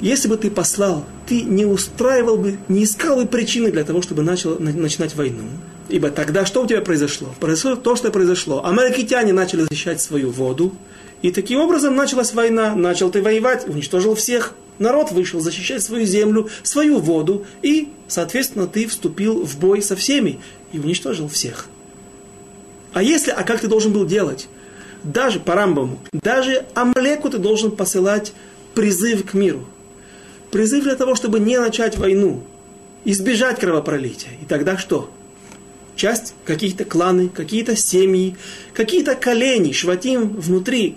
Если бы ты послал, ты не устраивал бы, не искал бы причины для того, чтобы начал, начинать войну. Ибо тогда что у тебя произошло? Произошло то, что произошло. Амаликитяне начали защищать свою воду, и таким образом началась война. Начал ты воевать, уничтожил всех. Народ вышел защищать свою землю, свою воду, и, соответственно, ты вступил в бой со всеми и уничтожил всех. А если, а как ты должен был делать? Даже по Рамбаму, даже Амлеку ты должен посылать призыв к миру. Призыв для того, чтобы не начать войну, избежать кровопролития. И тогда что? Часть, какие-то кланы, какие-то семьи, какие-то колени, шватим внутри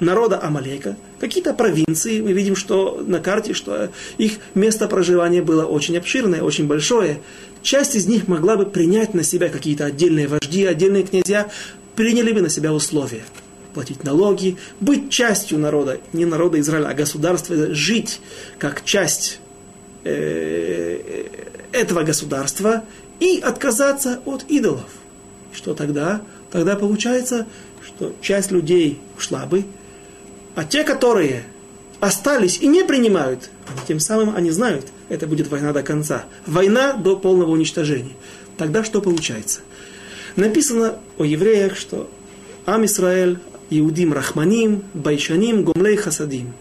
народа Амалека, какие-то провинции. Мы видим, что на карте, что их место проживания было очень обширное, очень большое. Часть из них могла бы принять на себя какие-то отдельные вожди, отдельные князья, приняли бы на себя условия. Платить налоги, быть частью народа, не народа Израиля, а государства, жить как часть э, этого государства и отказаться от идолов. Что тогда? Тогда получается, что часть людей ушла бы, а те, которые остались и не принимают, тем самым они знают, это будет война до конца. Война до полного уничтожения. Тогда что получается? Написано о евреях, что Ам Исраэль, Иудим Рахманим, Байшаним, Гомлей Хасадим.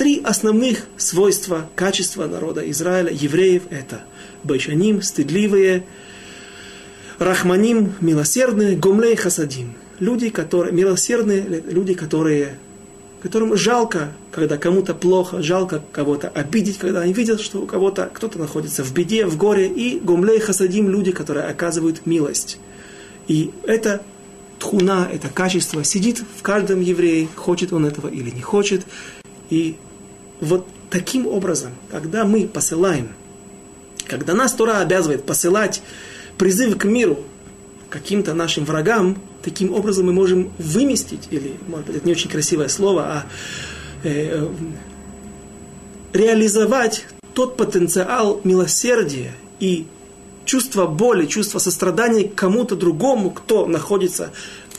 Три основных свойства, качества народа Израиля, евреев, это Байшаним, стыдливые, Рахманим, милосердные, Гомлей Хасадим. Люди, которые, милосердные, люди, которые которым жалко, когда кому-то плохо, жалко кого-то обидеть, когда они видят, что у кого-то кто-то находится в беде, в горе, и гумлей хасадим люди, которые оказывают милость. И это тхуна, это качество сидит в каждом еврее, хочет он этого или не хочет. И вот таким образом, когда мы посылаем, когда нас Тора обязывает посылать призыв к миру каким-то нашим врагам, таким образом мы можем выместить, или, может быть, это не очень красивое слово, а э, реализовать тот потенциал милосердия и чувство боли, чувство сострадания к кому-то другому, кто находится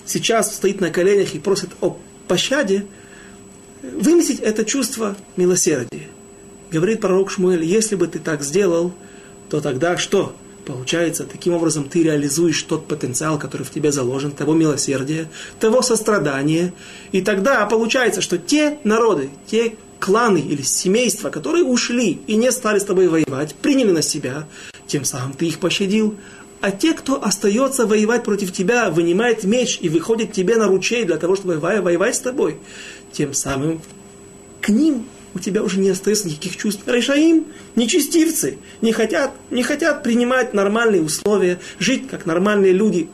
сейчас, стоит на коленях и просит о пощаде, выместить это чувство милосердия. Говорит пророк Шмуэль, если бы ты так сделал, то тогда что? Получается, таким образом ты реализуешь тот потенциал, который в тебе заложен, того милосердия, того сострадания. И тогда получается, что те народы, те кланы или семейства, которые ушли и не стали с тобой воевать, приняли на себя, тем самым ты их пощадил. А те, кто остается воевать против тебя, вынимает меч и выходит тебе на ручей для того, чтобы воевать с тобой, тем самым к ним у тебя уже не остается никаких чувств. Решаим, нечестивцы, не хотят, не хотят принимать нормальные условия, жить как нормальные люди,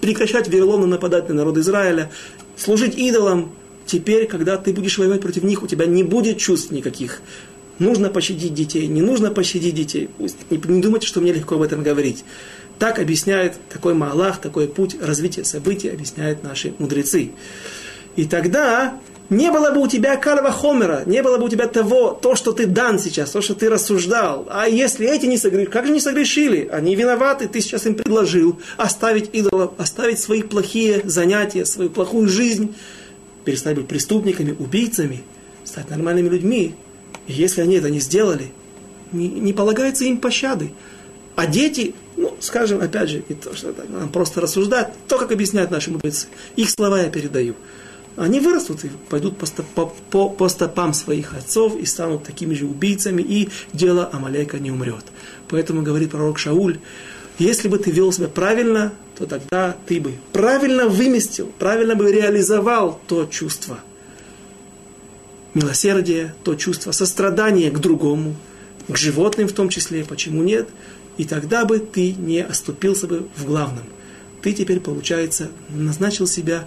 прекращать вероломно нападать на народ Израиля, служить идолам. Теперь, когда ты будешь воевать против них, у тебя не будет чувств никаких. Нужно пощадить детей, не нужно пощадить детей. Не, не думайте, что мне легко об этом говорить. Так объясняет такой Маалах, такой путь развития событий, объясняют наши мудрецы. И тогда не было бы у тебя кальва хомера, не было бы у тебя того, то, что ты дан сейчас, то, что ты рассуждал. А если эти не согрешили, как же не согрешили? Они виноваты, ты сейчас им предложил оставить идолов, оставить свои плохие занятия, свою плохую жизнь, перестать быть преступниками, убийцами, стать нормальными людьми. И если они это не сделали, не, не полагается им пощады. А дети, ну, скажем, опять же, и то, что нам просто рассуждать, то, как объясняют наши мудрецы, их слова я передаю они вырастут и пойдут по, по, по, по стопам своих отцов и станут такими же убийцами, и дело Амалека не умрет. Поэтому говорит пророк Шауль, если бы ты вел себя правильно, то тогда ты бы правильно выместил, правильно бы реализовал то чувство милосердия, то чувство сострадания к другому, к животным в том числе, почему нет, и тогда бы ты не оступился бы в главном. Ты теперь, получается, назначил себя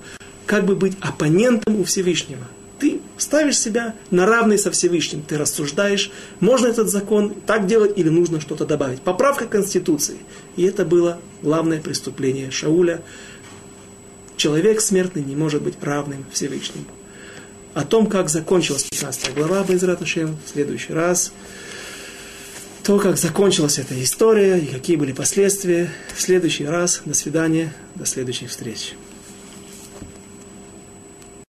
как бы быть оппонентом у Всевышнего. Ты ставишь себя на равный со Всевышним, ты рассуждаешь, можно этот закон так делать или нужно что-то добавить. Поправка Конституции. И это было главное преступление Шауля. Человек смертный не может быть равным Всевышнему. О том, как закончилась 15 глава Байзрат в следующий раз. То, как закончилась эта история и какие были последствия. В следующий раз. До свидания. До следующих встреч.